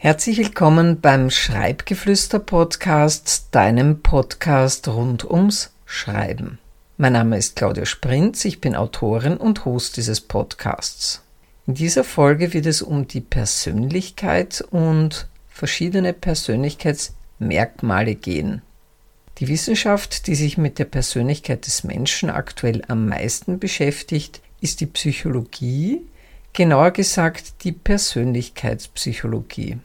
Herzlich willkommen beim Schreibgeflüster Podcast, deinem Podcast rund ums Schreiben. Mein Name ist Claudia Sprinz, ich bin Autorin und Host dieses Podcasts. In dieser Folge wird es um die Persönlichkeit und verschiedene Persönlichkeitsmerkmale gehen. Die Wissenschaft, die sich mit der Persönlichkeit des Menschen aktuell am meisten beschäftigt, ist die Psychologie, genauer gesagt die Persönlichkeitspsychologie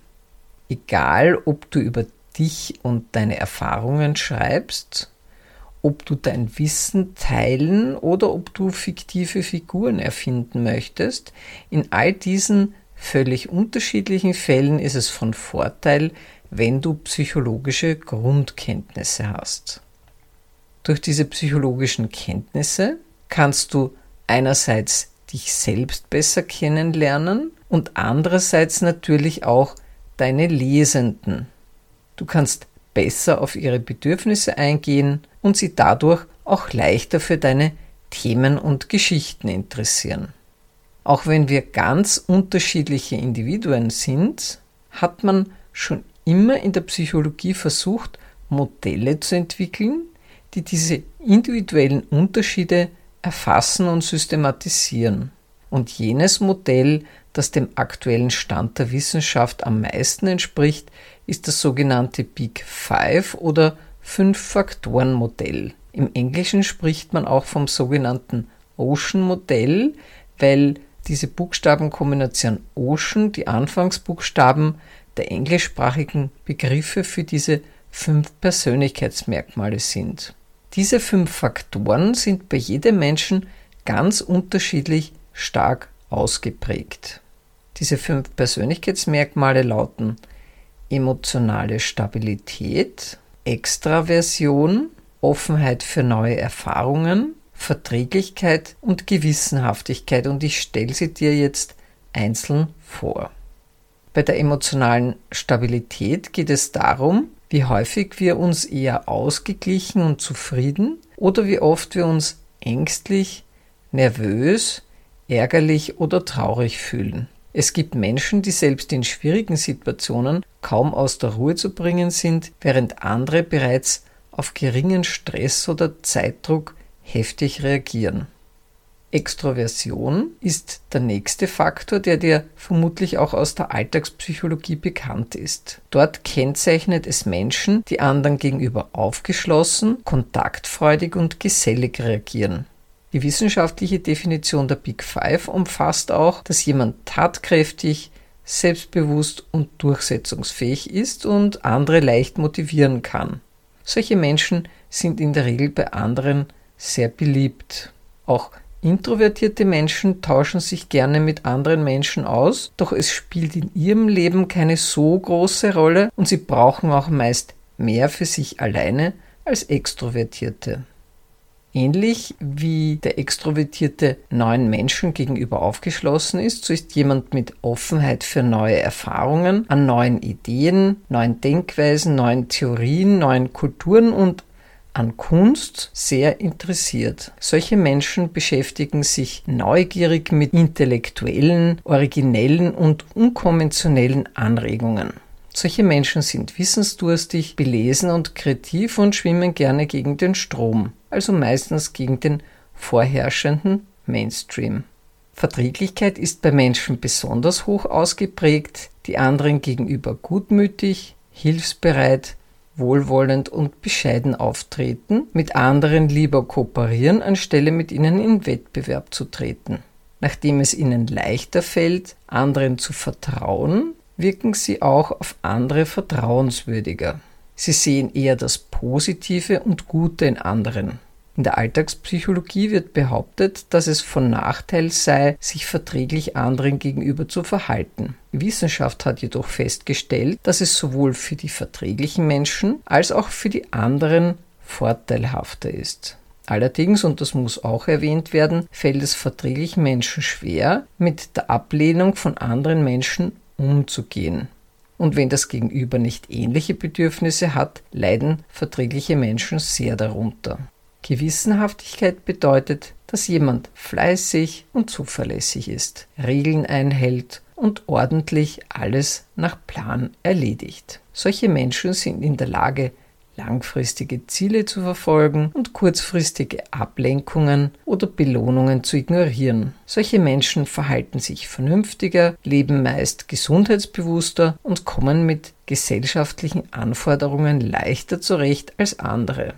egal ob du über dich und deine Erfahrungen schreibst, ob du dein Wissen teilen oder ob du fiktive Figuren erfinden möchtest, in all diesen völlig unterschiedlichen Fällen ist es von Vorteil, wenn du psychologische Grundkenntnisse hast. Durch diese psychologischen Kenntnisse kannst du einerseits dich selbst besser kennenlernen und andererseits natürlich auch deine Lesenden. Du kannst besser auf ihre Bedürfnisse eingehen und sie dadurch auch leichter für deine Themen und Geschichten interessieren. Auch wenn wir ganz unterschiedliche Individuen sind, hat man schon immer in der Psychologie versucht, Modelle zu entwickeln, die diese individuellen Unterschiede erfassen und systematisieren. Und jenes Modell das dem aktuellen Stand der Wissenschaft am meisten entspricht, ist das sogenannte Big Five oder Fünf-Faktoren-Modell. Im Englischen spricht man auch vom sogenannten Ocean-Modell, weil diese Buchstabenkombination Ocean die Anfangsbuchstaben der englischsprachigen Begriffe für diese fünf Persönlichkeitsmerkmale sind. Diese fünf Faktoren sind bei jedem Menschen ganz unterschiedlich stark ausgeprägt. Diese fünf Persönlichkeitsmerkmale lauten emotionale Stabilität, Extraversion, Offenheit für neue Erfahrungen, Verträglichkeit und Gewissenhaftigkeit und ich stelle sie dir jetzt einzeln vor. Bei der emotionalen Stabilität geht es darum, wie häufig wir uns eher ausgeglichen und zufrieden oder wie oft wir uns ängstlich, nervös, ärgerlich oder traurig fühlen. Es gibt Menschen, die selbst in schwierigen Situationen kaum aus der Ruhe zu bringen sind, während andere bereits auf geringen Stress oder Zeitdruck heftig reagieren. Extroversion ist der nächste Faktor, der dir vermutlich auch aus der Alltagspsychologie bekannt ist. Dort kennzeichnet es Menschen, die anderen gegenüber aufgeschlossen, kontaktfreudig und gesellig reagieren. Die wissenschaftliche Definition der Big Five umfasst auch, dass jemand tatkräftig, selbstbewusst und durchsetzungsfähig ist und andere leicht motivieren kann. Solche Menschen sind in der Regel bei anderen sehr beliebt. Auch introvertierte Menschen tauschen sich gerne mit anderen Menschen aus, doch es spielt in ihrem Leben keine so große Rolle und sie brauchen auch meist mehr für sich alleine als Extrovertierte. Ähnlich wie der Extrovertierte neuen Menschen gegenüber aufgeschlossen ist, so ist jemand mit Offenheit für neue Erfahrungen, an neuen Ideen, neuen Denkweisen, neuen Theorien, neuen Kulturen und an Kunst sehr interessiert. Solche Menschen beschäftigen sich neugierig mit intellektuellen, originellen und unkonventionellen Anregungen. Solche Menschen sind wissensdurstig, belesen und kreativ und schwimmen gerne gegen den Strom also meistens gegen den vorherrschenden Mainstream. Verträglichkeit ist bei Menschen besonders hoch ausgeprägt, die anderen gegenüber gutmütig, hilfsbereit, wohlwollend und bescheiden auftreten, mit anderen lieber kooperieren, anstelle mit ihnen in Wettbewerb zu treten. Nachdem es ihnen leichter fällt, anderen zu vertrauen, wirken sie auch auf andere vertrauenswürdiger. Sie sehen eher das Positive und Gute in anderen. In der Alltagspsychologie wird behauptet, dass es von Nachteil sei, sich verträglich anderen gegenüber zu verhalten. Wissenschaft hat jedoch festgestellt, dass es sowohl für die verträglichen Menschen als auch für die anderen vorteilhafter ist. Allerdings, und das muss auch erwähnt werden, fällt es verträglichen Menschen schwer, mit der Ablehnung von anderen Menschen umzugehen. Und wenn das Gegenüber nicht ähnliche Bedürfnisse hat, leiden verträgliche Menschen sehr darunter. Gewissenhaftigkeit bedeutet, dass jemand fleißig und zuverlässig ist, Regeln einhält und ordentlich alles nach Plan erledigt. Solche Menschen sind in der Lage, langfristige Ziele zu verfolgen und kurzfristige Ablenkungen oder Belohnungen zu ignorieren. Solche Menschen verhalten sich vernünftiger, leben meist gesundheitsbewusster und kommen mit gesellschaftlichen Anforderungen leichter zurecht als andere.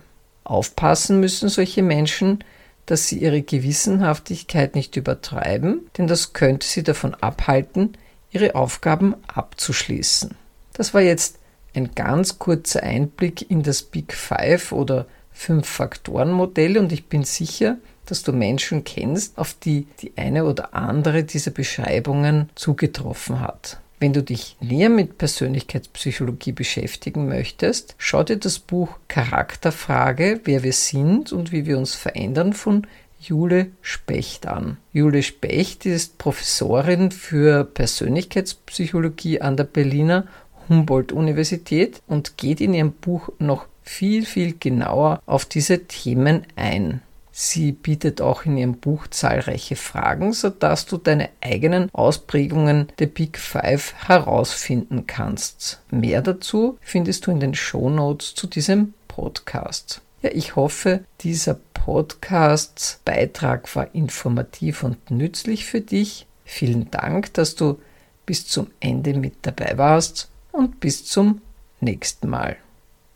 Aufpassen müssen solche Menschen, dass sie ihre Gewissenhaftigkeit nicht übertreiben, denn das könnte sie davon abhalten, ihre Aufgaben abzuschließen. Das war jetzt ein ganz kurzer Einblick in das Big Five oder Fünf-Faktoren-Modell und ich bin sicher, dass du Menschen kennst, auf die die eine oder andere dieser Beschreibungen zugetroffen hat. Wenn du dich näher mit Persönlichkeitspsychologie beschäftigen möchtest, schau dir das Buch Charakterfrage, wer wir sind und wie wir uns verändern von Jule Specht an. Jule Specht ist Professorin für Persönlichkeitspsychologie an der Berliner Humboldt-Universität und geht in ihrem Buch noch viel, viel genauer auf diese Themen ein. Sie bietet auch in ihrem Buch zahlreiche Fragen, sodass du deine eigenen Ausprägungen der Big Five herausfinden kannst. Mehr dazu findest du in den Show Notes zu diesem Podcast. Ja, ich hoffe, dieser Podcast Beitrag war informativ und nützlich für dich. Vielen Dank, dass du bis zum Ende mit dabei warst und bis zum nächsten Mal.